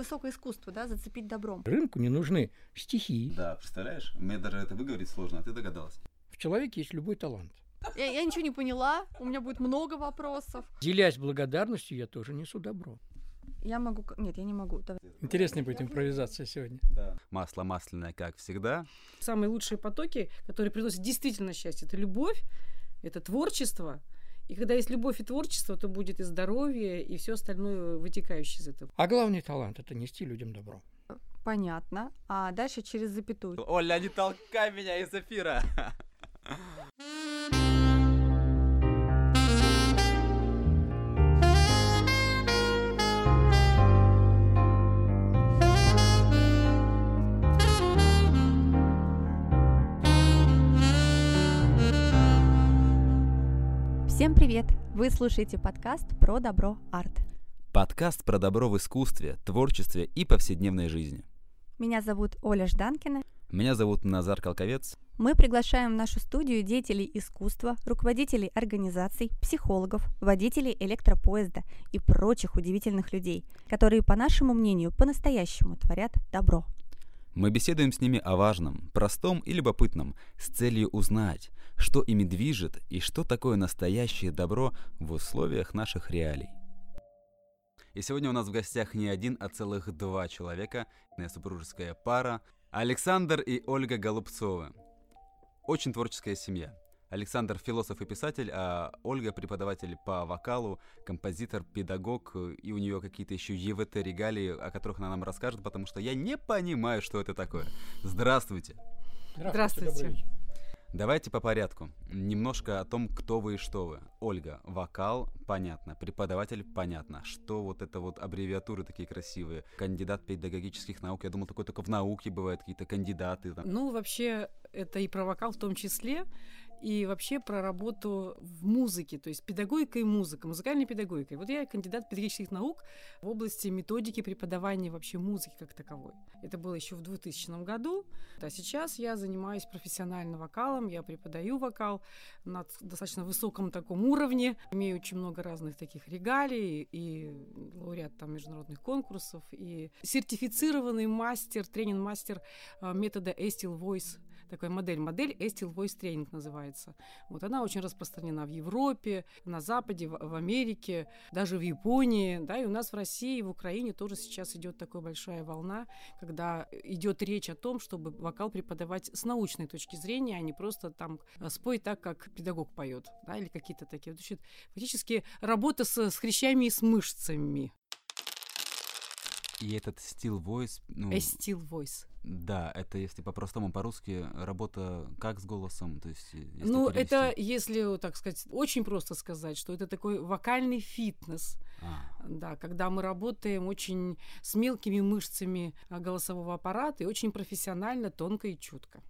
высокое искусство, да, зацепить добром. Рынку не нужны стихи. Да, представляешь? Мне даже это выговорить сложно, а ты догадалась. В человеке есть любой талант. Я, я ничего не поняла, у меня будет много вопросов. Делясь благодарностью, я тоже несу добро. Я могу... Нет, я не могу. Давай. Интересная будет импровизация сегодня. Да. Масло масляное, как всегда. Самые лучшие потоки, которые приносят действительно счастье, это любовь, это творчество. И когда есть любовь и творчество, то будет и здоровье, и все остальное вытекающее из этого. А главный талант – это нести людям добро. Понятно. А дальше через запятую. Оля, не толкай меня из эфира! Всем привет! Вы слушаете подкаст про добро арт. Подкаст про добро в искусстве, творчестве и повседневной жизни. Меня зовут Оля Жданкина. Меня зовут Назар Колковец. Мы приглашаем в нашу студию деятелей искусства, руководителей организаций, психологов, водителей электропоезда и прочих удивительных людей, которые, по нашему мнению, по-настоящему творят добро. Мы беседуем с ними о важном, простом и любопытном, с целью узнать, что ими движет и что такое настоящее добро в условиях наших реалий. И сегодня у нас в гостях не один, а целых два человека, супружеская пара, Александр и Ольга Голубцовы. Очень творческая семья. Александр философ и писатель, а Ольга преподаватель по вокалу, композитор, педагог, и у нее какие-то еще ЕВТ регалии, о которых она нам расскажет, потому что я не понимаю, что это такое. Здравствуйте. Здравствуйте. Давайте по порядку. Немножко о том, кто вы и что вы. Ольга, вокал, понятно. Преподаватель, понятно. Что вот это вот аббревиатуры такие красивые. Кандидат педагогических наук. Я думал, такое только в науке бывают какие-то кандидаты. там. Ну, вообще, это и про вокал в том числе, и вообще про работу в музыке, то есть педагогика и музыка, музыкальной педагогикой. Вот я кандидат педагогических наук в области методики преподавания вообще музыки как таковой. Это было еще в 2000 году, а сейчас я занимаюсь профессионально вокалом, я преподаю вокал на достаточно высоком таком уровне, имею очень много разных таких регалий и лауреат там международных конкурсов, и сертифицированный мастер, тренинг-мастер а, метода Estil Voice такая модель. Модель Estil Voice Training называется. Вот она очень распространена в Европе, на Западе, в, в Америке, даже в Японии, да, и у нас в России, в Украине тоже сейчас идет такая большая волна, когда идет речь о том, чтобы вокал преподавать с научной точки зрения, а не просто там э, спой так, как педагог поет, да, или какие-то такие. Значит, фактически работа с, с хрящами и с мышцами. И этот стил voice, ну, Estil Voice. да, это если по-простому по-русски, работа как с голосом, то есть э, Ну, перевести. это, если, так сказать, очень просто сказать, что это такой вокальный фитнес. А, Да, когда мы работаем очень с мелкими мышцами а, голосового аппарата и очень профессионально, тонко и чутко.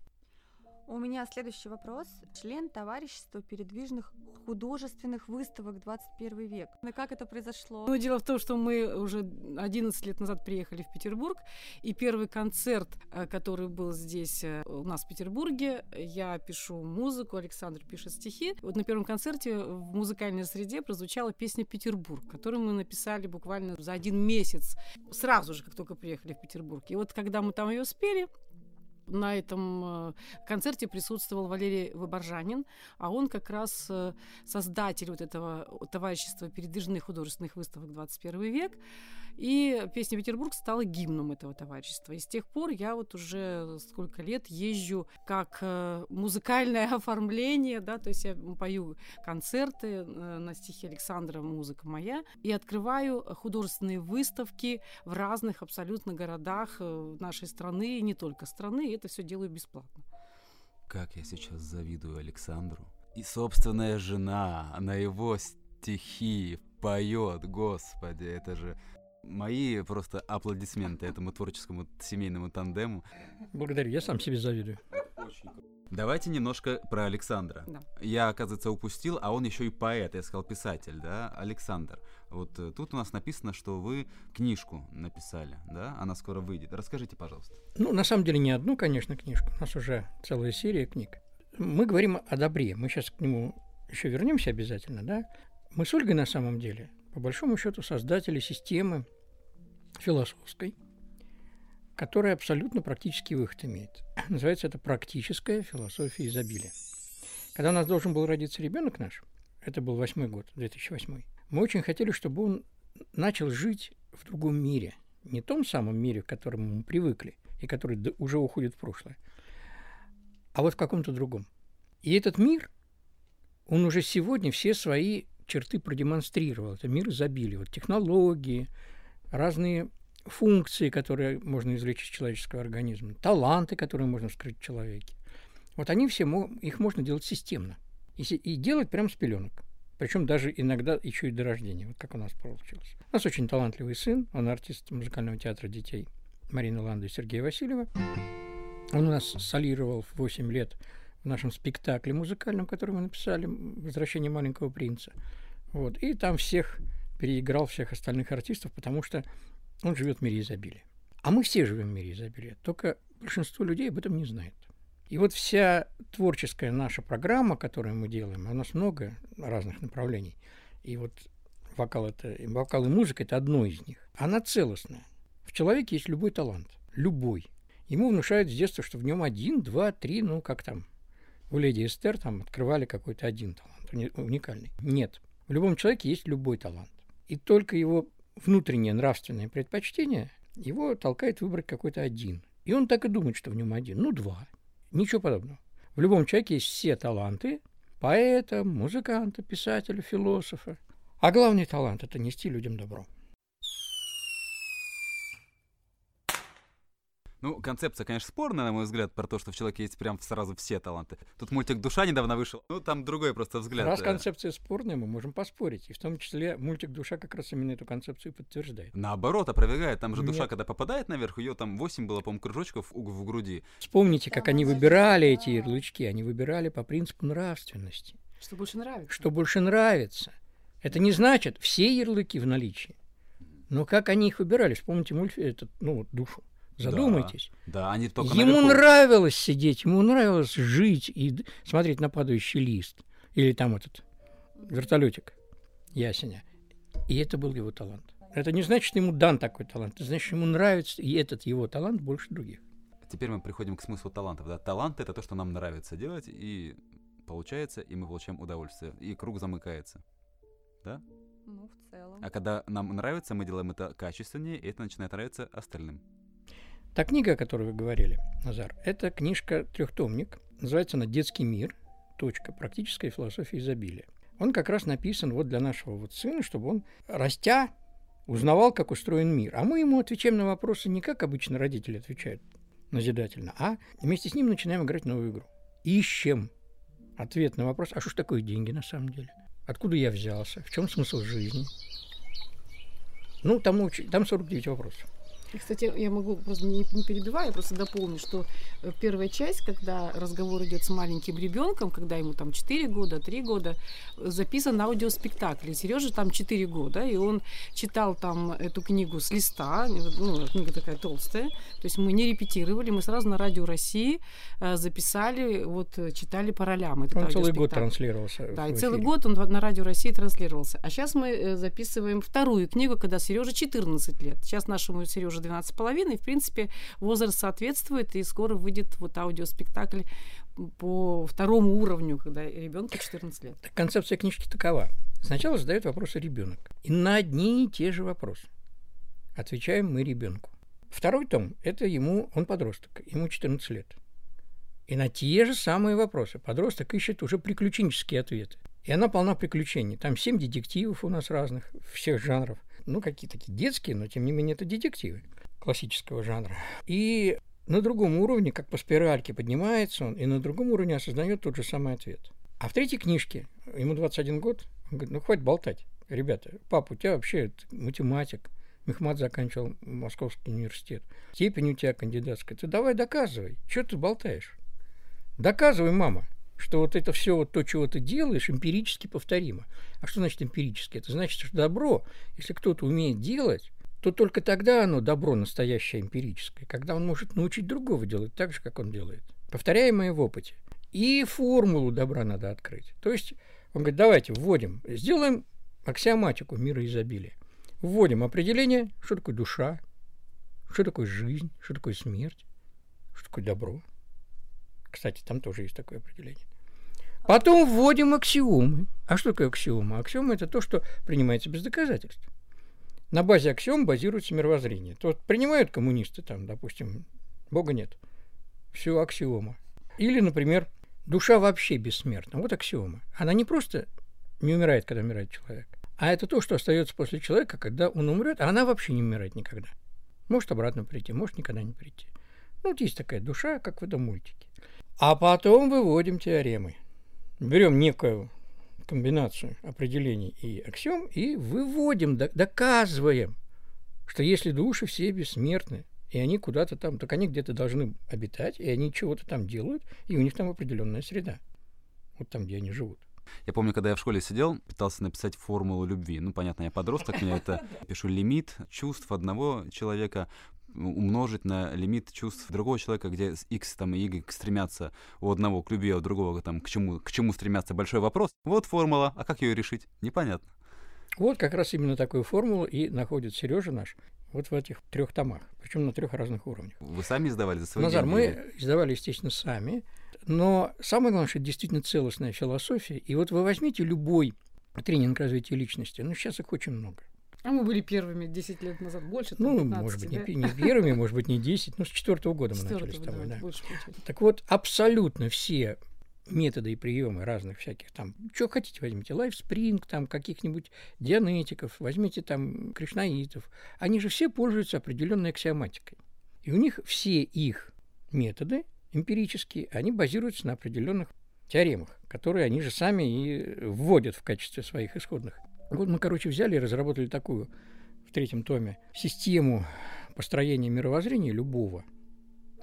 У меня следующий вопрос. Член товарищества передвижных художественных выставок 21 век. Ну, как это произошло? Ну, дело в том, что мы уже 11 лет назад приехали в Петербург, и первый концерт, э, который был здесь э, у нас в Петербурге, я пишу музыку, Александр пишет стихи. Вот на первом концерте в музыкальной среде прозвучала песня «Петербург», которую мы написали буквально за один месяц, сразу же, как только приехали в Петербург. И вот когда мы там ее спели, на этом э, концерте присутствовал Валерий Выборжанин, а он как раз э, создатель вот этого товарищества передвижных художественных выставок 21 век. И песня «Петербург» стала гимном этого товарищества. И с тех пор я вот уже сколько лет езжу как э, музыкальное оформление, да, то есть я пою концерты на стихи Александра, музыка моя, и открываю художественные выставки в разных абсолютно городах нашей страны, и не только страны, и это все делаю бесплатно. как я сейчас завидую Александру. И собственная жена на его стихи поет, господи, это же мои просто аплодисменты этому творческому семейному тандему. Благодарю, я сам себе завидую. Давайте немножко про Александра. Да. Я, оказывается, упустил, а он еще и поэт, я сказал писатель, да, Александр. Вот э, тут у нас написано, что вы книжку написали, да, она скоро выйдет. Расскажите, пожалуйста. Ну, на самом деле, не одну, конечно, книжку. У нас уже целая серия книг. Мы говорим о добре. Мы сейчас к нему еще вернемся обязательно, да? Мы с Ольгой на самом деле, по большому счету, создатели системы философской, которая абсолютно практический выход имеет. Называется это практическая философия изобилия. Когда у нас должен был родиться ребенок наш, это был восьмой год, 2008, мы очень хотели, чтобы он начал жить в другом мире, не том самом мире, к которому мы привыкли и который уже уходит в прошлое, а вот в каком-то другом. И этот мир, он уже сегодня все свои черты продемонстрировал. Это мир изобилия, вот технологии, разные функции, которые можно извлечь из человеческого организма, таланты, которые можно скрыть в человеке. Вот они все, их можно делать системно. И делать прямо с пеленок. Причем даже иногда еще и до рождения, вот как у нас получилось. У нас очень талантливый сын, он артист музыкального театра детей Марина Ланда и Сергея Васильева. Он у нас солировал в 8 лет в нашем спектакле музыкальном, который мы написали «Возвращение маленького принца». Вот. И там всех переиграл всех остальных артистов, потому что он живет в мире изобилия. А мы все живем в мире изобилия, только большинство людей об этом не знает. И вот вся творческая наша программа, которую мы делаем, у нас много разных направлений. И вот вокал, это, вокал и музыка – это одно из них. Она целостная. В человеке есть любой талант. Любой. Ему внушают с детства, что в нем один, два, три, ну как там. У леди Эстер там открывали какой-то один талант, уникальный. Нет. В любом человеке есть любой талант. И только его внутреннее нравственное предпочтение его толкает выбрать какой-то один. И он так и думает, что в нем один. Ну, два. Ничего подобного. В любом человеке есть все таланты поэта, музыканта, писателя, философа. А главный талант – это нести людям добро. Ну, концепция, конечно, спорная, на мой взгляд, про то, что в человеке есть прям сразу все таланты. Тут мультик «Душа» недавно вышел. Ну, там другой просто взгляд. Раз концепция спорная, мы можем поспорить. И в том числе мультик «Душа» как раз именно эту концепцию подтверждает. Наоборот, опровергает. Там же Нет. душа, когда попадает наверх, ее там 8 было, по-моему, кружочков в, груди. Вспомните, как они выбирали эти ярлычки. Они выбирали по принципу нравственности. Что больше нравится. Что больше нравится. Это не значит все ярлыки в наличии. Но как они их выбирали? Вспомните мультфильм, этот, ну, душу. Задумайтесь. Да, да они только Ему наверху. нравилось сидеть, ему нравилось жить и смотреть на падающий лист. Или там этот вертолетик ясеня. И это был его талант. Это не значит, что ему дан такой талант. Это значит, что ему нравится и этот его талант больше других. Теперь мы приходим к смыслу талантов. Да? Талант — это то, что нам нравится делать, и получается, и мы получаем удовольствие. И круг замыкается. Да? Ну, в целом. А когда нам нравится, мы делаем это качественнее, и это начинает нравиться остальным. Та книга, о которой вы говорили, Назар, это книжка трехтомник. Называется она «Детский мир. Точка. Практическая философия изобилия». Он как раз написан вот для нашего вот сына, чтобы он, растя, узнавал, как устроен мир. А мы ему отвечаем на вопросы не как обычно родители отвечают назидательно, а вместе с ним начинаем играть новую игру. Ищем ответ на вопрос, а что ж такое деньги на самом деле? Откуда я взялся? В чем смысл жизни? Ну, там, там 49 вопросов. Кстати, я могу просто не, не перебивая, просто дополню, что э, первая часть, когда разговор идет с маленьким ребенком, когда ему там 4 года, 3 года, записан аудиоспектакль. Сережа там 4 года, и он читал там эту книгу с листа, ну, книга такая толстая, то есть мы не репетировали, мы сразу на радио России э, записали, вот э, читали по ролям. Этот он целый год транслировался. Да, и целый год он на радио России транслировался. А сейчас мы записываем вторую книгу, когда Сережа 14 лет. Сейчас нашему Сереже уже 12,5. И, в принципе, возраст соответствует, и скоро выйдет вот аудиоспектакль по второму уровню, когда ребенку 14 лет. Концепция книжки такова. Сначала задает вопросы ребенок. И на одни и те же вопросы отвечаем мы ребенку. Второй том – это ему, он подросток, ему 14 лет. И на те же самые вопросы подросток ищет уже приключенческие ответы. И она полна приключений. Там семь детективов у нас разных, всех жанров. Ну, какие такие детские, но тем не менее это детективы классического жанра. И на другом уровне, как по спиральке, поднимается он, и на другом уровне осознает тот же самый ответ. А в третьей книжке, ему 21 год, он говорит, ну хватит болтать. Ребята, папа, у тебя вообще математик, Мехмат заканчивал Московский университет. Степень у тебя кандидатская. Ты давай доказывай. Что ты болтаешь? Доказывай, мама, что вот это все вот то, чего ты делаешь, эмпирически повторимо. А что значит эмпирически? Это значит, что добро, если кто-то умеет делать, то только тогда оно добро настоящее эмпирическое, когда он может научить другого делать так же, как он делает. Повторяемое в опыте. И формулу добра надо открыть. То есть он говорит, давайте вводим, сделаем аксиоматику мира изобилия. Вводим определение, что такое душа, что такое жизнь, что такое смерть, что такое добро. Кстати, там тоже есть такое определение. Потом вводим аксиомы. А что такое аксиома? Аксиома – это то, что принимается без доказательств. На базе аксиом базируется мировоззрение. То вот принимают коммунисты, там, допустим, Бога нет. Все аксиома. Или, например, душа вообще бессмертна. Вот аксиома. Она не просто не умирает, когда умирает человек, а это то, что остается после человека, когда он умрет, а она вообще не умирает никогда. Может обратно прийти, может никогда не прийти. Ну, вот есть такая душа, как в этом мультике. А потом выводим теоремы. Берем некую комбинацию определений и аксиом и выводим, доказываем, что если души все бессмертны, и они куда-то там, так они где-то должны обитать, и они чего-то там делают, и у них там определенная среда. Вот там, где они живут. Я помню, когда я в школе сидел, пытался написать формулу любви. Ну, понятно, я подросток, меня это пишу лимит чувств одного человека умножить на лимит чувств другого человека, где x там, и y стремятся у одного к любви, а у другого там, к, чему, к чему стремятся, большой вопрос. Вот формула, а как ее решить? Непонятно. Вот как раз именно такую формулу и находит Сережа наш вот в этих трех томах, причем на трех разных уровнях. Вы сами издавали за свои Назар, деньги? мы издавали, естественно, сами, но самое главное, что это действительно целостная философия. И вот вы возьмите любой тренинг развития личности, ну, сейчас их очень много. А мы были первыми 10 лет назад, больше, Ну, 15, может быть, да? не, не первыми, может быть, не 10, но с четвертого года мы начали с тобой, да. Так вот, абсолютно все методы и приемы разных всяких там, что хотите возьмите, лайфспринг, там каких-нибудь дианетиков, возьмите там кришнаитов, они же все пользуются определенной аксиоматикой. И у них все их методы эмпирические, они базируются на определенных теоремах, которые они же сами и вводят в качестве своих исходных. Вот мы, короче, взяли и разработали такую в третьем томе систему построения мировоззрения любого,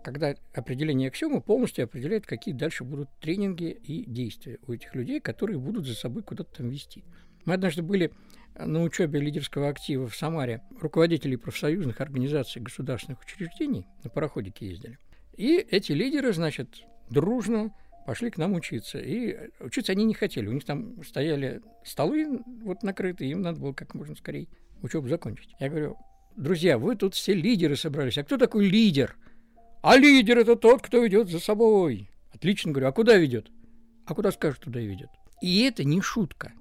когда определение аксиомы полностью определяет, какие дальше будут тренинги и действия у этих людей, которые будут за собой куда-то там вести. Мы однажды были на учебе лидерского актива в Самаре руководителей профсоюзных организаций государственных учреждений, на пароходике ездили. И эти лидеры, значит, дружно пошли к нам учиться. И учиться они не хотели. У них там стояли столы вот накрытые, им надо было как можно скорее учебу закончить. Я говорю, друзья, вы тут все лидеры собрались. А кто такой лидер? А лидер это тот, кто ведет за собой. Отлично, говорю, а куда ведет? А куда скажет, туда и ведет. И это не шутка.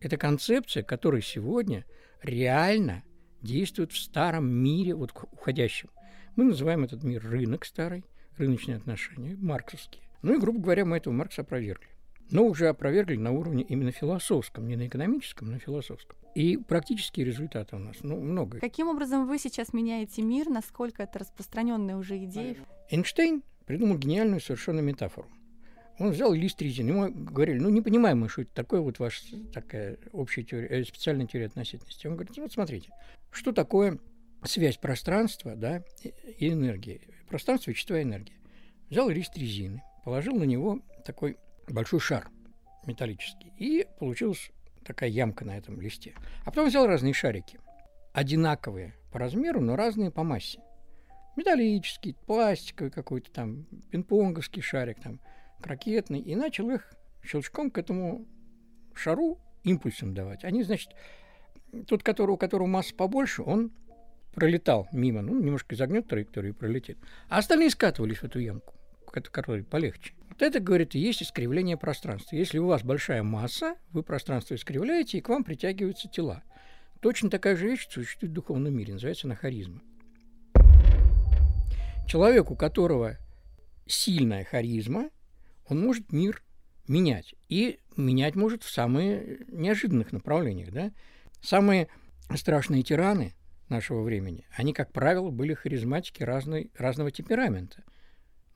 Это концепция, которая сегодня реально действует в старом мире, вот уходящем. Мы называем этот мир рынок старый, рыночные отношения, марксовские. Ну и, грубо говоря, мы этого Маркса опровергли. Но уже опровергли на уровне именно философском, не на экономическом, но философском. И практические результаты у нас, ну, много. Каким образом вы сейчас меняете мир? Насколько это распространенная уже идея? Эйнштейн придумал гениальную совершенно метафору. Он взял лист резины, ему говорили, ну не понимаем мы, что это такое вот ваша такая общая теория, э, специальная теория относительности. Он говорит, вот смотрите, что такое связь пространства да, и энергии. Пространство, вещество и энергия. Взял лист резины, положил на него такой большой шар металлический, и получилась такая ямка на этом листе. А потом взял разные шарики, одинаковые по размеру, но разные по массе. Металлический, пластиковый какой-то там, пинг-понговский шарик, там, крокетный, и начал их щелчком к этому шару импульсом давать. Они, значит, тот, который, у которого масса побольше, он пролетал мимо, ну, немножко изогнет траекторию и пролетит. А остальные скатывались в эту ямку, которая полегче. Вот это, говорит, и есть искривление пространства. Если у вас большая масса, вы пространство искривляете, и к вам притягиваются тела. Точно такая же вещь существует в духовном мире, называется она харизма. Человек, у которого сильная харизма, он может мир менять. И менять может в самые неожиданных направлениях. Да? Самые страшные тираны нашего времени, они, как правило, были харизматики разной, разного темперамента,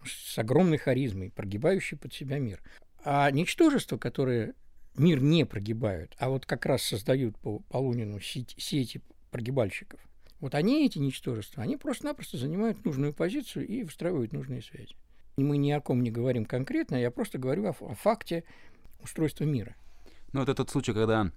с огромной харизмой, прогибающие под себя мир. А ничтожества, которые мир не прогибают, а вот как раз создают по, по Лунину сети, прогибальщиков, вот они, эти ничтожества, они просто-напросто занимают нужную позицию и встраивают нужные связи. Мы ни о ком не говорим конкретно, я просто говорю о, о факте устройства мира. Ну, вот этот случай, когда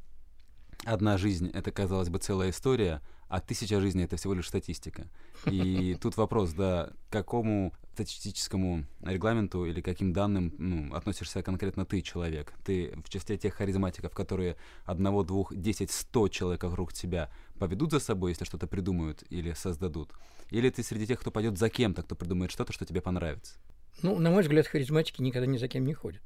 одна жизнь — это, казалось бы, целая история, а тысяча жизней — это всего лишь статистика. И тут вопрос, да, к какому статистическому регламенту или каким данным ну, относишься конкретно ты, человек? Ты в числе тех харизматиков, которые одного, двух, десять, сто человек вокруг тебя поведут за собой, если что-то придумают или создадут? Или ты среди тех, кто пойдет за кем-то, кто придумает что-то, что тебе понравится? Ну, на мой взгляд, харизматики никогда ни за кем не ходят.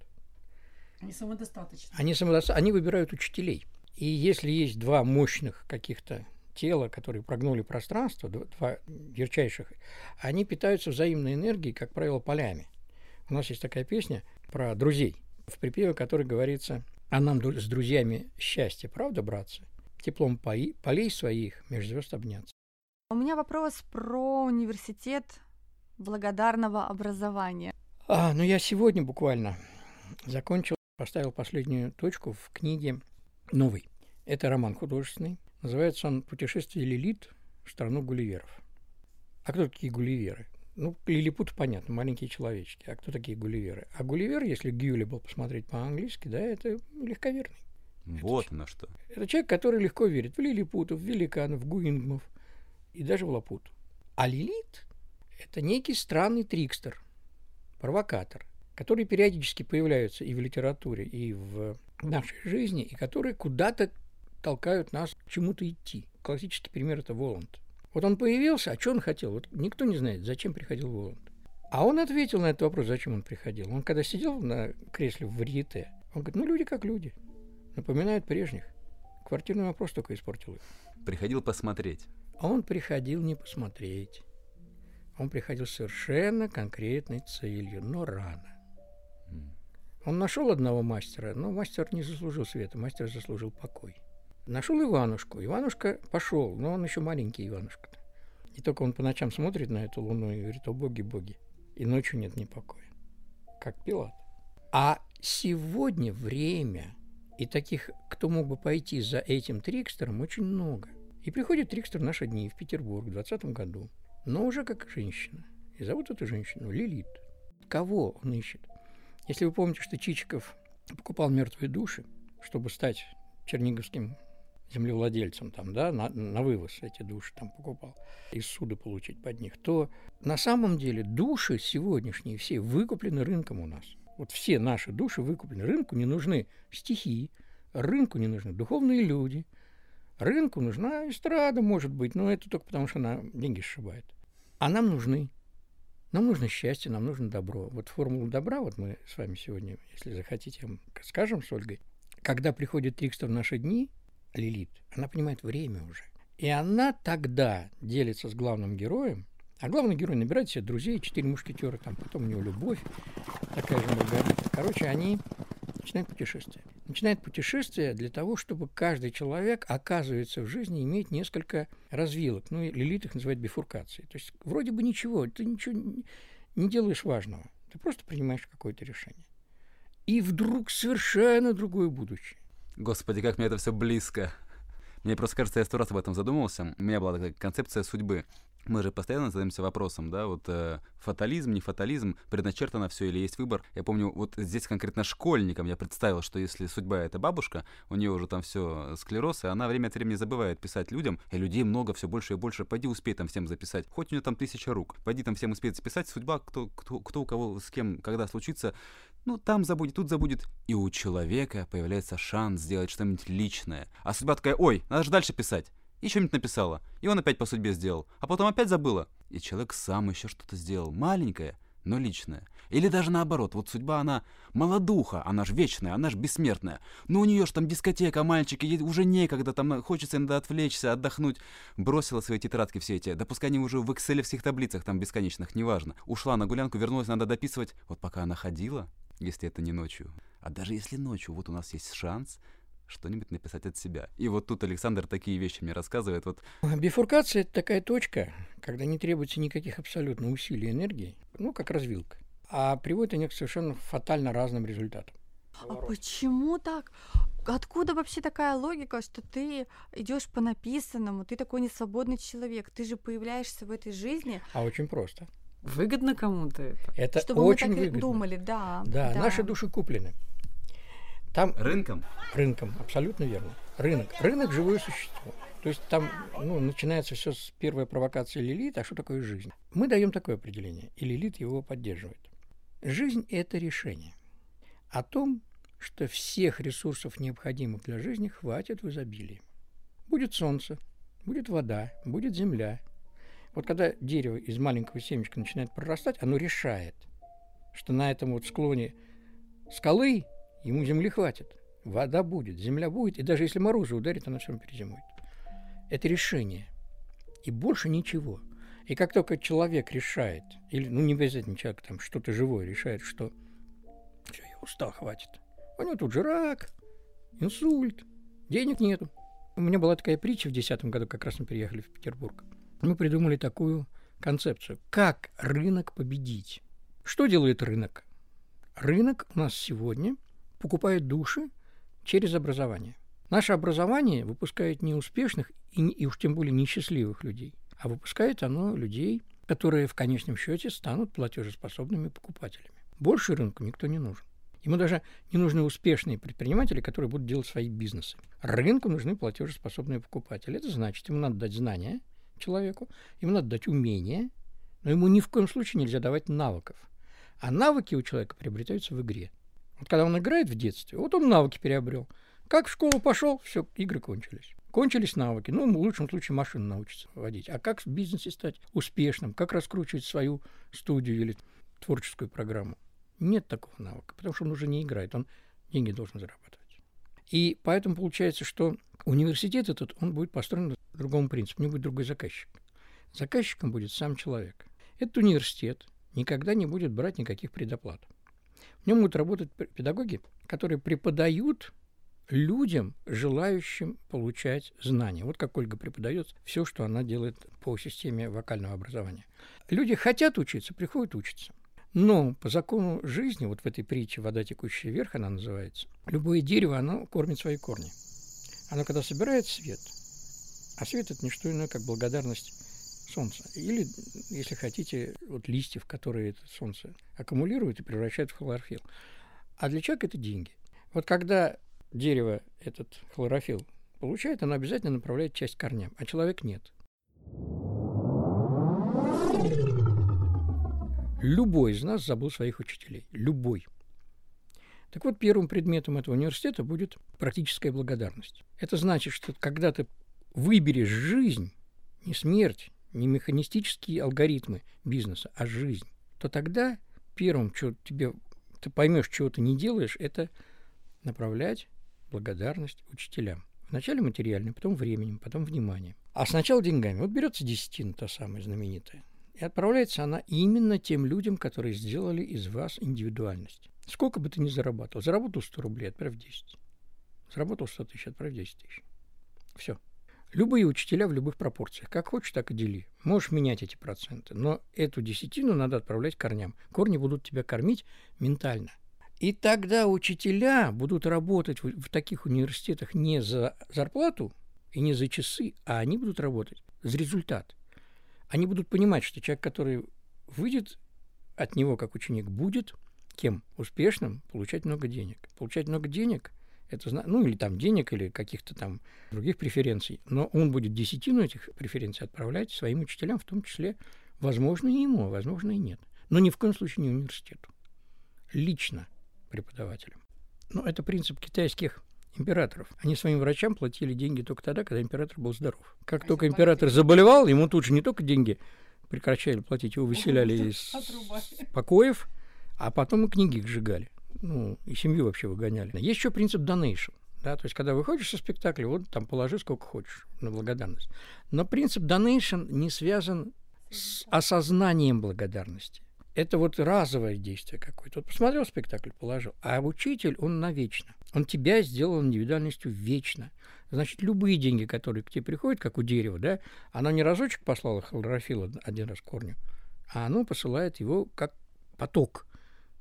Они самодостаточны. Они самодостаточны, они выбирают учителей. И если есть два мощных каких-то тела, которые прогнули пространство, два ярчайших, они питаются взаимной энергией, как правило, полями. У нас есть такая песня про друзей, в припеве которой говорится «А нам с друзьями счастье, правда, братцы? Теплом полей своих меж звезд обняться». У меня вопрос про университет благодарного образования. А, ну я сегодня буквально закончил, поставил последнюю точку в книге «Новый». Это роман художественный. Называется он «Путешествие Лилит в страну Гулливеров». А кто такие Гулливеры? Ну, Лилипут, понятно, маленькие человечки. А кто такие Гулливеры? А Гулливер, если Гюлибл посмотреть по-английски, да, это легковерный. Вот это, на что. Это человек, который легко верит в лилипутов, в великанов, в гуингмов и даже в лапут. А Лилит – это некий странный трикстер, провокатор, который периодически появляется и в литературе, и в нашей жизни, и которые куда-то толкают нас к чему-то идти. Классический пример – это Воланд. Вот он появился, а что он хотел? Вот никто не знает, зачем приходил Воланд. А он ответил на этот вопрос, зачем он приходил. Он когда сидел на кресле в варьете, он говорит, ну люди как люди, напоминают прежних. Квартирный вопрос только испортил их. Приходил посмотреть. А он приходил не посмотреть. Он приходил совершенно конкретной целью, но рано. Он нашел одного мастера, но мастер не заслужил света, мастер заслужил покой. Нашел Иванушку. Иванушка пошел, но он еще маленький Иванушка. -то. И только он по ночам смотрит на эту луну и говорит, о боги, боги. И ночью нет ни покоя. Как Пилат. А сегодня время, и таких, кто мог бы пойти за этим трикстером, очень много. И приходит трикстер в наши дни в Петербург в 20 году, но уже как женщина. И зовут эту женщину Лилит. Кого он ищет? Если вы помните, что Чичиков покупал мертвые души, чтобы стать черниговским землевладельцам, там, да, на, на вывоз эти души там покупал, из суда получить под них, то на самом деле души сегодняшние все выкуплены рынком у нас. Вот все наши души выкуплены. Рынку не нужны стихии, рынку не нужны духовные люди, рынку нужна эстрада, может быть, но это только потому, что она деньги сшибает. А нам нужны. Нам нужно счастье, нам нужно добро. Вот формулу добра, вот мы с вами сегодня, если захотите, скажем с Ольгой, когда приходит Трикстер в наши дни – Лилит, она понимает время уже. И она тогда делится с главным героем, а главный герой набирает себе друзей, четыре мушкетера, там потом у него любовь, такая же Маргарита. Короче, они начинают путешествие. Начинают путешествие для того, чтобы каждый человек, оказывается, в жизни иметь несколько развилок. Ну, Лилит их называет бифуркацией. То есть вроде бы ничего, ты ничего не делаешь важного. Ты просто принимаешь какое-то решение. И вдруг совершенно другое будущее. Господи, как мне это все близко. Мне просто кажется, я сто раз об этом задумывался. У меня была такая концепция судьбы. Мы же постоянно задаемся вопросом, да, вот э, фатализм, не фатализм, предначертано все или есть выбор. Я помню, вот здесь конкретно школьникам я представил, что если судьба это бабушка, у нее уже там все склероз, и она время от времени забывает писать людям, и людей много, все больше и больше. Пойди успей там всем записать. Хоть у нее там тысяча рук. Пойди там всем успеть записать. Судьба, кто, кто, кто у кого с кем, когда случится, ну, там забудет, тут забудет. И у человека появляется шанс сделать что-нибудь личное. А судьба такая, ой, надо же дальше писать. И что-нибудь написала. И он опять по судьбе сделал. А потом опять забыла. И человек сам еще что-то сделал. Маленькое, но личное. Или даже наоборот, вот судьба, она молодуха, она же вечная, она же бессмертная. Но у нее же там дискотека, мальчики, ей уже некогда, там хочется иногда отвлечься, отдохнуть. Бросила свои тетрадки все эти, да пускай они уже в экселевских таблицах там бесконечных, неважно. Ушла на гулянку, вернулась, надо дописывать. Вот пока она ходила, если это не ночью. А даже если ночью, вот у нас есть шанс что-нибудь написать от себя. И вот тут Александр такие вещи мне рассказывает. Вот. Бифуркация – это такая точка, когда не требуется никаких абсолютно усилий энергии, ну, как развилка, а приводит они к совершенно фатально разным результатам. А почему так? Откуда вообще такая логика, что ты идешь по написанному, ты такой несвободный человек, ты же появляешься в этой жизни? А очень просто. Выгодно кому-то это? Это Чтобы очень мы так выгодно. думали, да, да. да. наши души куплены. Там Рынком? рынком, абсолютно верно. Рынок. Рынок – живое существо. То есть там ну, начинается все с первой провокации Лилит. А что такое жизнь? Мы даем такое определение, и Лилит его поддерживает. Жизнь – это решение о том, что всех ресурсов, необходимых для жизни, хватит в изобилии. Будет солнце, будет вода, будет земля. Вот когда дерево из маленького семечка начинает прорастать, оно решает, что на этом вот склоне скалы ему земли хватит. Вода будет, земля будет, и даже если морозы ударит, она все равно перезимует. Это решение. И больше ничего. И как только человек решает, или, ну, не обязательно человек, там, что-то живое решает, что все, я устал, хватит. У него тут же рак, инсульт, денег нету. У меня была такая притча в 2010 году, как раз мы приехали в Петербург. Мы придумали такую концепцию. Как рынок победить? Что делает рынок? Рынок у нас сегодня покупает души через образование. Наше образование выпускает не успешных и, и уж тем более несчастливых людей, а выпускает оно людей, которые в конечном счете станут платежеспособными покупателями. Больше рынку никто не нужен. Ему даже не нужны успешные предприниматели, которые будут делать свои бизнесы. Рынку нужны платежеспособные покупатели. Это значит, ему надо дать знания человеку, ему надо дать умения, но ему ни в коем случае нельзя давать навыков. А навыки у человека приобретаются в игре. Вот когда он играет в детстве, вот он навыки переобрел. Как в школу пошел, все, игры кончились. Кончились навыки. Ну, в лучшем случае машину научится водить. А как в бизнесе стать успешным? Как раскручивать свою студию или творческую программу? Нет такого навыка, потому что он уже не играет, он деньги должен зарабатывать. И поэтому получается, что университет этот, он будет построен на другом принципе, у него будет другой заказчик. Заказчиком будет сам человек. Этот университет никогда не будет брать никаких предоплат. В нем будут работать педагоги, которые преподают людям, желающим получать знания. Вот как Ольга преподает все, что она делает по системе вокального образования. Люди хотят учиться, приходят учиться. Но по закону жизни, вот в этой притче «Вода, текущая вверх» она называется, любое дерево, оно кормит свои корни. Оно когда собирает свет, а свет – это не что иное, как благодарность солнца. Или, если хотите, вот листьев, которые это солнце аккумулирует и превращает в хлорофилл. А для человека это деньги. Вот когда дерево этот хлорофилл получает, оно обязательно направляет часть корням, а человек нет. Любой из нас забыл своих учителей. Любой. Так вот, первым предметом этого университета будет практическая благодарность. Это значит, что когда ты выберешь жизнь, не смерть, не механистические алгоритмы бизнеса, а жизнь, то тогда первым, что тебе ты поймешь, чего ты не делаешь, это направлять благодарность учителям. Вначале материальным, потом временем, потом вниманием. А сначала деньгами. Вот берется десятина, та самая знаменитая, и отправляется она именно тем людям, которые сделали из вас индивидуальность. Сколько бы ты ни зарабатывал. Заработал 100 рублей, отправь 10. Заработал 100 тысяч, отправь 10 тысяч. Все. Любые учителя в любых пропорциях. Как хочешь, так и дели. Можешь менять эти проценты. Но эту десятину надо отправлять корням. Корни будут тебя кормить ментально. И тогда учителя будут работать в, в таких университетах не за зарплату и не за часы, а они будут работать за результат. Они будут понимать, что человек, который выйдет от него как ученик, будет кем? Успешным, получать много денег. Получать много денег – это, ну, или там денег, или каких-то там других преференций. Но он будет десятину этих преференций отправлять своим учителям, в том числе, возможно, и ему, а возможно, и нет. Но ни в коем случае не университету. Лично преподавателям. Но это принцип китайских императоров. Они своим врачам платили деньги только тогда, когда император был здоров. Как только император заболевал, ему тут же не только деньги прекращали платить, его выселяли из покоев, а потом и книги сжигали. Ну, и семью вообще выгоняли. Есть еще принцип donation. Да, то есть, когда выходишь со спектакля, вот там положи сколько хочешь на благодарность. Но принцип donation не связан с осознанием благодарности. Это вот разовое действие какое-то. Вот посмотрел спектакль, положил. А учитель, он навечно. Он тебя сделал индивидуальностью вечно. Значит, любые деньги, которые к тебе приходят, как у дерева, да, оно не разочек послало хлорофилл один раз корню, а оно посылает его как поток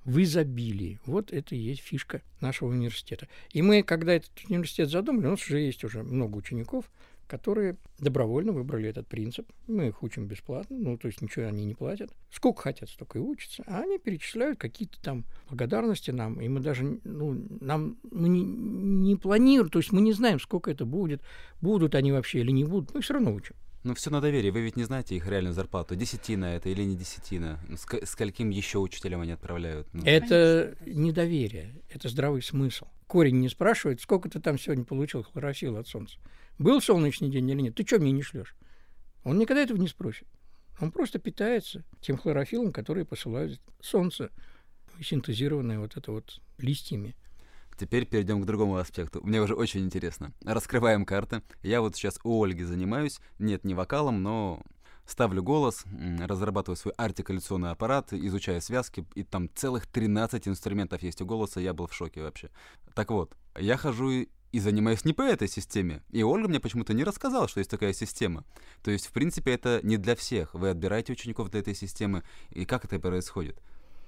в изобилии. Вот это и есть фишка нашего университета. И мы, когда этот университет задумали, у нас уже есть уже много учеников, которые добровольно выбрали этот принцип. Мы их учим бесплатно, ну, то есть ничего они не платят. Сколько хотят, столько и учатся. А они перечисляют какие-то там благодарности нам, и мы даже, ну, нам, мы не, не планируем, то есть мы не знаем, сколько это будет, будут они вообще или не будут, мы все равно учим. Ну, все на доверие. Вы ведь не знаете их реальную зарплату. Десятина это или не десятина? Ск- скольким еще учителям они отправляют? Ну, это недоверие, это здравый смысл. Корень не спрашивает, сколько ты там сегодня получил хлорофилла от солнца. Был солнечный день или нет? Ты что мне не шлешь? Он никогда этого не спросит. Он просто питается тем хлорофиллом, который посылает солнце, синтезированное вот это вот листьями. Теперь перейдем к другому аспекту. Мне уже очень интересно. Раскрываем карты. Я вот сейчас у Ольги занимаюсь. Нет, не вокалом, но ставлю голос, разрабатываю свой артикуляционный аппарат, изучаю связки, и там целых 13 инструментов есть у голоса, я был в шоке вообще. Так вот, я хожу и занимаюсь не по этой системе. И Ольга мне почему-то не рассказала, что есть такая система. То есть, в принципе, это не для всех. Вы отбираете учеников для этой системы, и как это происходит?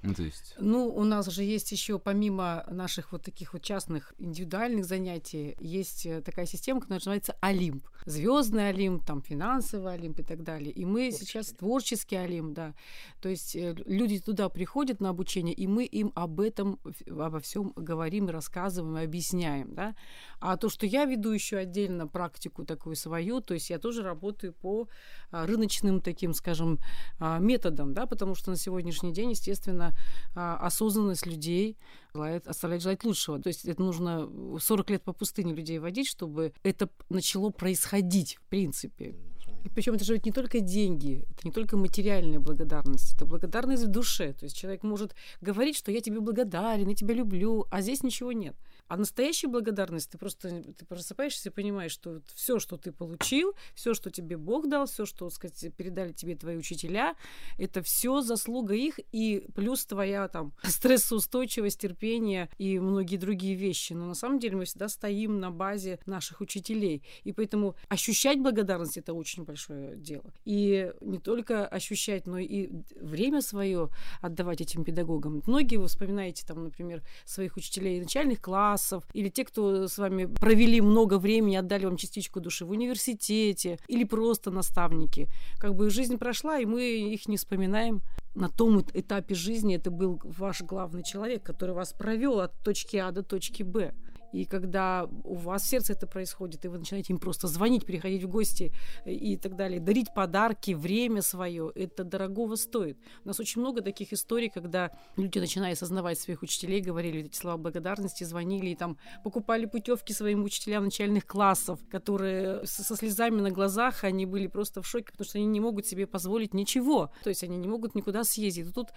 Ну, то есть... ну, у нас же есть еще, помимо наших вот таких вот частных индивидуальных занятий, есть э, такая система, которая называется Олимп. Звездный Олимп, там финансовый Олимп и так далее. И мы творческий. сейчас творческий Олимп, да. То есть э, люди туда приходят на обучение, и мы им об этом, обо всем говорим, рассказываем и объясняем, да. А то, что я веду еще отдельно практику такую свою, то есть я тоже работаю по а, рыночным таким, скажем, а, методам, да, потому что на сегодняшний день, естественно, а, осознанность людей оставляет желать лучшего. То есть это нужно 40 лет по пустыне людей водить, чтобы это начало происходить, в принципе. И причем это же ведь не только деньги, это не только материальная благодарность, это благодарность в душе. То есть человек может говорить, что я тебе благодарен, я тебя люблю, а здесь ничего нет. А настоящая благодарность, ты просто ты просыпаешься и понимаешь, что все, что ты получил, все, что тебе Бог дал, все, что, сказать, передали тебе твои учителя, это все заслуга их и плюс твоя там стрессоустойчивость, терпение и многие другие вещи. Но на самом деле мы всегда стоим на базе наших учителей. И поэтому ощущать благодарность это очень большое дело. И не только ощущать, но и время свое отдавать этим педагогам. Многие вы вспоминаете там, например, своих учителей начальных классов, классов, или те, кто с вами провели много времени, отдали вам частичку души в университете, или просто наставники. Как бы жизнь прошла, и мы их не вспоминаем. На том этапе жизни это был ваш главный человек, который вас провел от точки А до точки Б. И когда у вас в сердце это происходит, и вы начинаете им просто звонить, приходить в гости и так далее, дарить подарки, время свое, это дорогого стоит. У нас очень много таких историй, когда люди, начиная осознавать своих учителей, говорили эти слова благодарности, звонили и там покупали путевки своим учителям начальных классов, которые со слезами на глазах, они были просто в шоке, потому что они не могут себе позволить ничего. То есть они не могут никуда съездить. И тут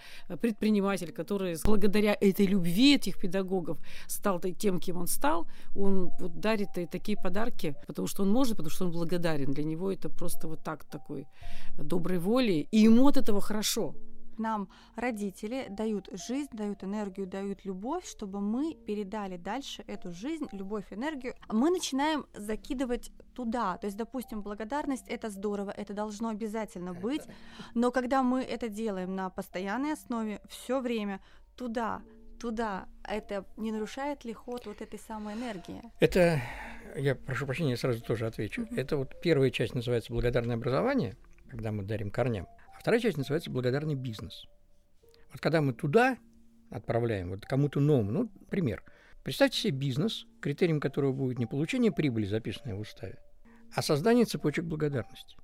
предприниматель, который благодаря этой любви этих педагогов стал тем, кем он стал, стал, он вот дарит и такие подарки, потому что он может, потому что он благодарен. Для него это просто вот так такой доброй воли, и ему от этого хорошо нам родители дают жизнь, дают энергию, дают любовь, чтобы мы передали дальше эту жизнь, любовь, энергию. Мы начинаем закидывать туда. То есть, допустим, благодарность это здорово, это должно обязательно быть. Но когда мы это делаем на постоянной основе, все время туда, туда, это не нарушает ли ход вот этой самой энергии? Это, я прошу прощения, я сразу тоже отвечу. Mm-hmm. Это вот первая часть называется благодарное образование, когда мы дарим корням, а вторая часть называется благодарный бизнес. Вот когда мы туда отправляем, вот кому-то новому, ну, пример. Представьте себе бизнес, критерием которого будет не получение прибыли, записанное в уставе, а создание цепочек благодарности.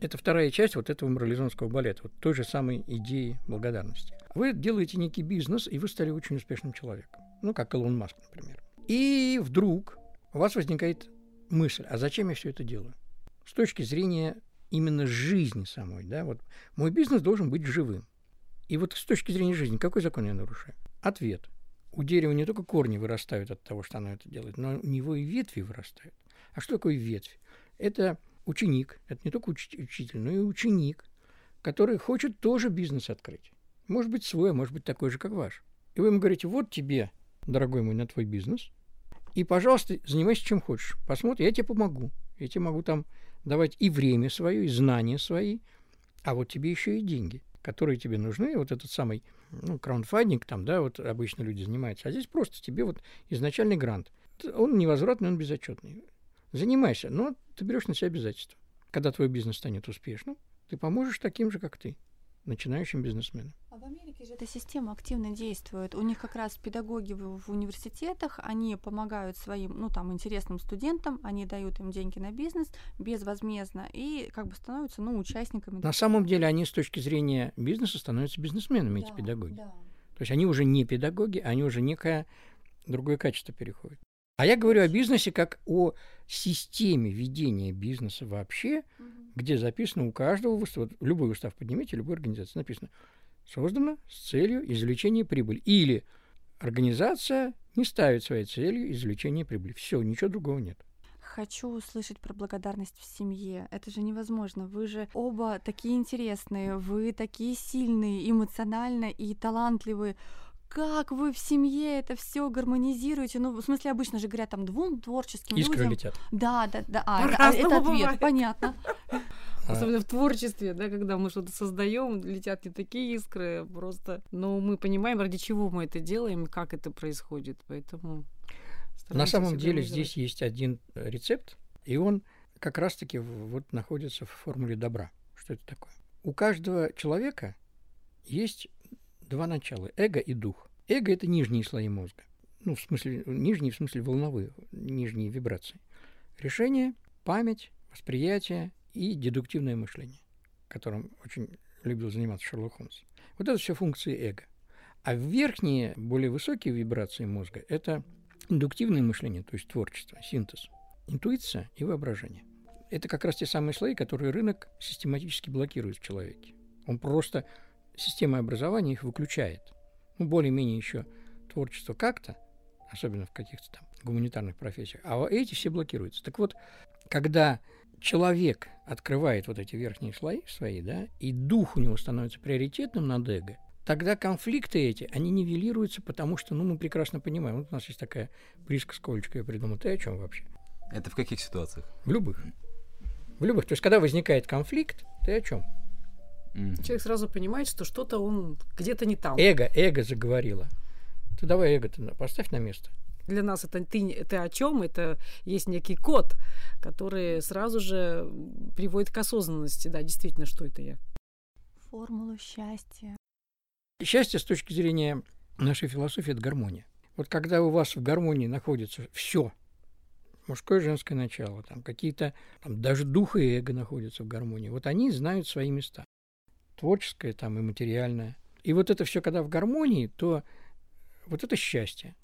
Это вторая часть вот этого морализонского балета, вот той же самой идеи благодарности. Вы делаете некий бизнес, и вы стали очень успешным человеком. Ну, как Илон Маск, например. И вдруг у вас возникает мысль, а зачем я все это делаю? С точки зрения именно жизни самой, да, вот мой бизнес должен быть живым. И вот с точки зрения жизни, какой закон я нарушаю? Ответ. У дерева не только корни вырастают от того, что оно это делает, но у него и ветви вырастают. А что такое ветвь? Это ученик, это не только уч- учитель, но и ученик, который хочет тоже бизнес открыть. Может быть свой, а может быть такой же, как ваш. И вы ему говорите, вот тебе, дорогой мой, на твой бизнес, и, пожалуйста, занимайся чем хочешь. Посмотри, я тебе помогу. Я тебе могу там давать и время свое, и знания свои, а вот тебе еще и деньги, которые тебе нужны. Вот этот самый, ну, краундфандинг там, да, вот обычно люди занимаются. А здесь просто тебе вот изначальный грант. Он невозвратный, он безотчетный. Занимайся, но ты берешь на себя обязательства. Когда твой бизнес станет успешным, ты поможешь таким же, как ты, начинающим бизнесменам. А в Америке же эта система активно действует. У них как раз педагоги в, университетах, они помогают своим, ну там, интересным студентам, они дают им деньги на бизнес безвозмездно и как бы становятся, ну, участниками. На самом деле они с точки зрения бизнеса становятся бизнесменами, эти педагоги. Да. То есть они уже не педагоги, они уже некое другое качество переходят. А я говорю о бизнесе как о системе ведения бизнеса вообще, угу. где записано у каждого, вот, любой устав поднимите, любой организации написано, создано с целью извлечения прибыли. Или организация не ставит своей целью извлечение прибыли. Все, ничего другого нет хочу услышать про благодарность в семье. Это же невозможно. Вы же оба такие интересные, вы такие сильные, эмоционально и талантливые как вы в семье это все гармонизируете? Ну, в смысле, обычно же говорят там двум творческим Искры людям. летят. Да, да, да. А, это, это ответ, бывает. понятно. Особенно в творчестве, да, когда мы что-то создаем, летят не такие искры, просто. Но мы понимаем, ради чего мы это делаем, как это происходит, поэтому. На самом деле здесь есть один рецепт, и он как раз-таки вот находится в формуле добра. Что это такое? У каждого человека есть два начала – эго и дух. Эго – это нижние слои мозга. Ну, в смысле, нижние, в смысле волновые, нижние вибрации. Решение, память, восприятие и дедуктивное мышление, которым очень любил заниматься Шерлок Холмс. Вот это все функции эго. А верхние, более высокие вибрации мозга – это индуктивное мышление, то есть творчество, синтез, интуиция и воображение. Это как раз те самые слои, которые рынок систематически блокирует в человеке. Он просто система образования их выключает. Ну, более-менее еще творчество как-то, особенно в каких-то там гуманитарных профессиях, а эти все блокируются. Так вот, когда человек открывает вот эти верхние слои свои, да, и дух у него становится приоритетным над эго, тогда конфликты эти, они нивелируются, потому что, ну, мы прекрасно понимаем, вот у нас есть такая присказка, Олечка, я придумал, ты о чем вообще? Это в каких ситуациях? В любых. В любых. То есть, когда возникает конфликт, ты о чем? Mm. Человек сразу понимает, что что-то он где-то не там. Эго, эго заговорило. Ты давай эго поставь на место. Для нас это ты, это о чем? Это есть некий код, который сразу же приводит к осознанности. Да, действительно, что это я. Формулу счастья. Счастье с точки зрения нашей философии это гармония. Вот когда у вас в гармонии находится все, мужское и женское начало, там какие-то там, даже дух и эго находятся в гармонии, вот они знают свои места творческое там и материальное. И вот это все, когда в гармонии, то вот это счастье.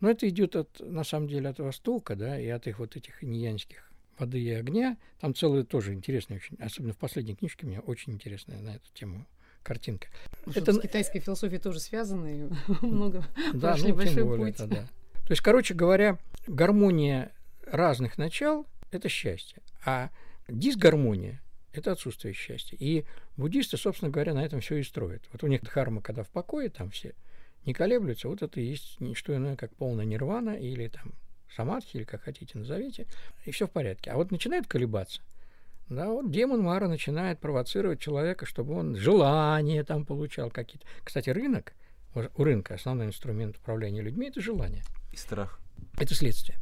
Но это идет от, на самом деле от Востока, да, и от их вот этих иньянских воды и огня. Там целое тоже интересное очень, особенно в последней книжке мне очень интересная на эту тему картинка. Ну, это с китайской философией тоже связано, и много да, прошли ну, большой более, путь. Это, да. То есть, короче говоря, гармония разных начал – это счастье, а дисгармония это отсутствие счастья. И буддисты, собственно говоря, на этом все и строят. Вот у них дхарма, когда в покое, там все не колеблются, вот это и есть не что иное, как полная нирвана или там самадхи, или как хотите назовите, и все в порядке. А вот начинает колебаться, да, вот демон Мара начинает провоцировать человека, чтобы он желания там получал какие-то. Кстати, рынок, у рынка основной инструмент управления людьми – это желание. И страх. Это следствие.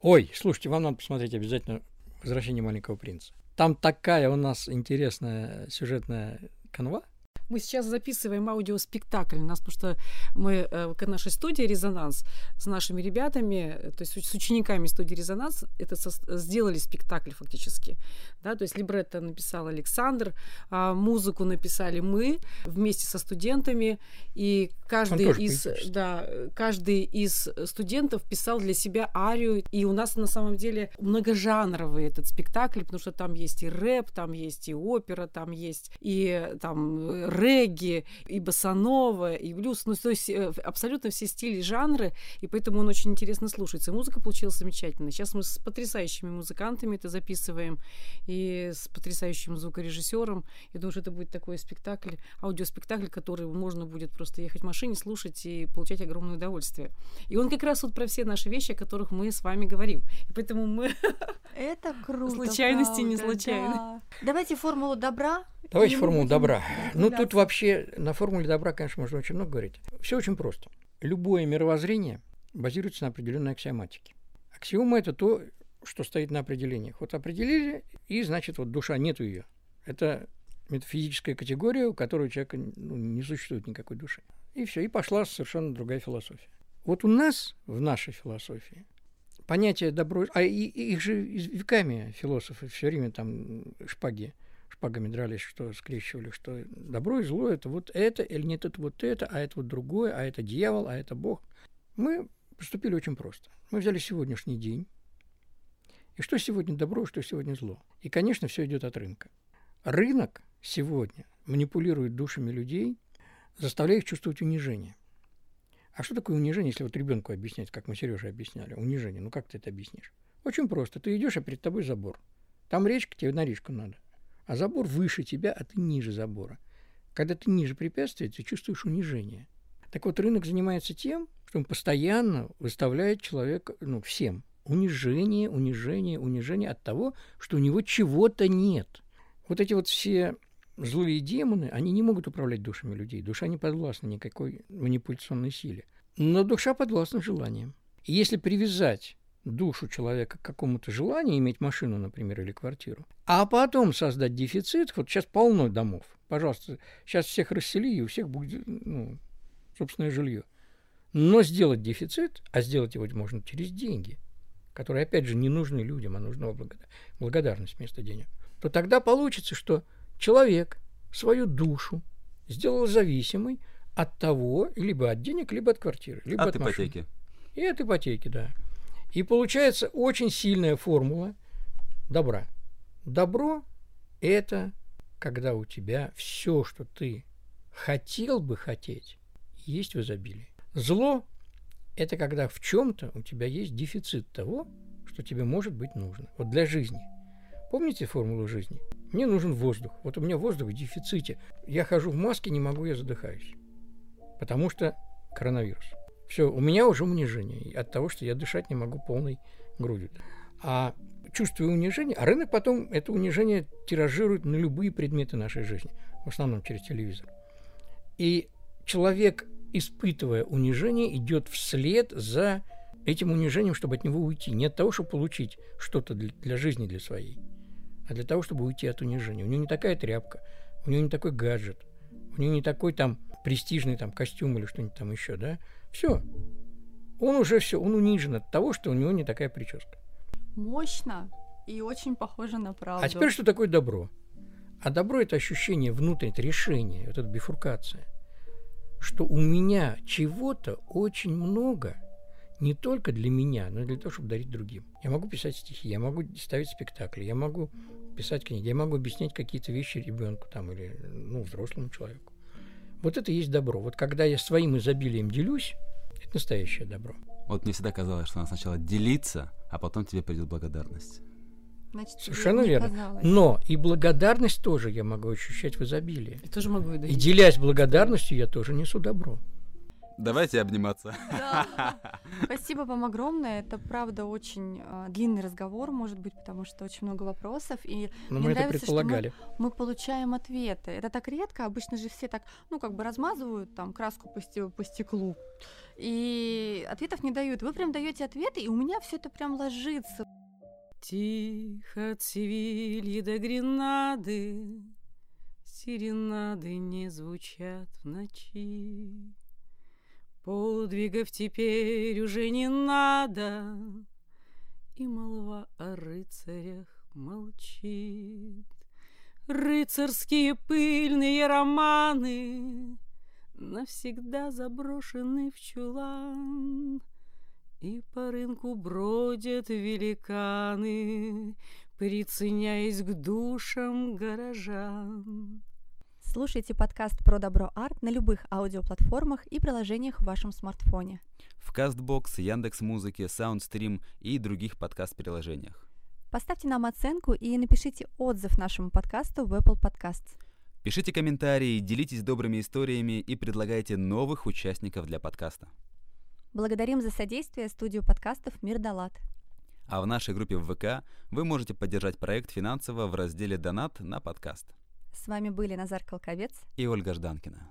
Ой, слушайте, вам надо посмотреть обязательно «Возвращение маленького принца». Там такая у нас интересная сюжетная канва. Мы сейчас записываем аудиоспектакль. У нас, потому что мы э, к нашей студии «Резонанс» с нашими ребятами, э, то есть с учениками студии «Резонанс» это со, сделали спектакль фактически. Да? То есть либретто написал Александр, а музыку написали мы вместе со студентами, и каждый из, да, каждый из студентов писал для себя арию, и у нас на самом деле многожанровый этот спектакль, потому что там есть и рэп, там есть и опера, там есть и там регги, и басанова, и блюз, ну, то есть э, абсолютно все стили, жанры, и поэтому он очень интересно слушается. И музыка получилась замечательная. Сейчас мы с потрясающими музыкантами это записываем, и с потрясающим звукорежиссером. Я думаю, что это будет такой спектакль, аудиоспектакль, который можно будет просто ехать в машине, слушать и получать огромное удовольствие. И он как раз вот про все наши вещи, о которых мы с вами говорим. И поэтому мы... Это круто. Случайности правда, не случайны. Да. Давайте формулу добра. Давайте формулу добра. Ну, тут вообще на формуле добра, конечно, можно очень много говорить. Все очень просто. Любое мировоззрение базируется на определенной аксиоматике. Аксиома – это то, что стоит на определениях. Вот определили, и, значит, вот душа, нету ее. Это метафизическая категория, у которой у человека ну, не существует никакой души. И все, и пошла совершенно другая философия. Вот у нас, в нашей философии, понятие добро... А и, и их же веками философы все время там шпаги, шпагами дрались, что скрещивали, что добро и зло – это вот это, или нет, это вот это, а это вот другое, а это дьявол, а это Бог. Мы поступили очень просто. Мы взяли сегодняшний день, и что сегодня добро, что сегодня зло. И, конечно, все идет от рынка. Рынок сегодня манипулирует душами людей, заставляя их чувствовать унижение. А что такое унижение, если вот ребенку объяснять, как мы Сереже объясняли? Унижение. Ну как ты это объяснишь? Очень просто. Ты идешь, а перед тобой забор. Там речка, тебе на речку надо. А забор выше тебя, а ты ниже забора. Когда ты ниже препятствия, ты чувствуешь унижение. Так вот, рынок занимается тем, что он постоянно выставляет человека, ну, всем, унижение, унижение, унижение от того, что у него чего-то нет. Вот эти вот все злые демоны, они не могут управлять душами людей. Душа не подвластна никакой манипуляционной силе. Но душа подвластна желаниям. И если привязать душу человека к какому-то желанию, иметь машину, например, или квартиру, а потом создать дефицит, вот сейчас полно домов, пожалуйста, сейчас всех рассели, и у всех будет ну, собственное жилье. Но сделать дефицит, а сделать его можно через деньги, которые, опять же, не нужны людям, а нужна благодарность вместо денег, то тогда получится, что человек свою душу сделал зависимой от того, либо от денег, либо от квартиры, либо от, от ипотеки. Машины. И от ипотеки, да. И получается очень сильная формула добра. Добро – это когда у тебя все, что ты хотел бы хотеть, есть в изобилии. Зло – это когда в чем-то у тебя есть дефицит того, что тебе может быть нужно. Вот для жизни. Помните формулу жизни? Мне нужен воздух. Вот у меня воздух в дефиците. Я хожу в маске, не могу, я задыхаюсь. Потому что коронавирус. Все, у меня уже унижение от того, что я дышать не могу полной грудью. А чувствую унижение, а рынок потом это унижение тиражирует на любые предметы нашей жизни, в основном через телевизор. И человек, испытывая унижение, идет вслед за этим унижением, чтобы от него уйти. Не от того, чтобы получить что-то для, для жизни, для своей, а для того, чтобы уйти от унижения. У него не такая тряпка, у него не такой гаджет, у него не такой там престижный там костюм или что-нибудь там еще, да. Все. Он уже все, он унижен от того, что у него не такая прическа. Мощно и очень похоже на правду. А теперь что такое добро? А добро это ощущение внутреннее, это решение, вот эта бифуркация, что у меня чего-то очень много – не только для меня, но и для того, чтобы дарить другим. Я могу писать стихи, я могу ставить спектакли, я могу писать книги, я могу объяснять какие-то вещи ребенку там или ну, взрослому человеку. Вот это и есть добро. Вот когда я своим изобилием делюсь, это настоящее добро. Вот мне всегда казалось, что надо сначала делиться, а потом тебе придет благодарность. Значит, Совершенно верно. казалось. Но и благодарность тоже я могу ощущать в изобилии. Я тоже могу и И делясь благодарностью, я тоже несу добро. Давайте обниматься. Да. Спасибо вам огромное. Это правда очень а, длинный разговор, может быть, потому что очень много вопросов. И Но Мне мы это нравится, что мы- предполагали. мы получаем ответы. Это так редко, обычно же все так, ну, как бы размазывают там краску по, по стеклу. И ответов не дают. Вы прям даете ответы, и у меня все это прям ложится. Тихо от Севильи до Гренады Серенады не звучат в ночи. Подвигов теперь уже не надо, И молва о рыцарях молчит. Рыцарские пыльные романы Навсегда заброшены в чулан. И по рынку бродят великаны, Приценяясь к душам горожан. Слушайте подкаст про добро арт на любых аудиоплатформах и приложениях в вашем смартфоне. В Castbox, Яндекс Музыке, Soundstream и других подкаст-приложениях. Поставьте нам оценку и напишите отзыв нашему подкасту в Apple Podcasts. Пишите комментарии, делитесь добрыми историями и предлагайте новых участников для подкаста. Благодарим за содействие студию подкастов «Мир Далат». А в нашей группе в ВК вы можете поддержать проект финансово в разделе «Донат» на подкаст. С вами были Назар Колковец И Ольга Жданкина.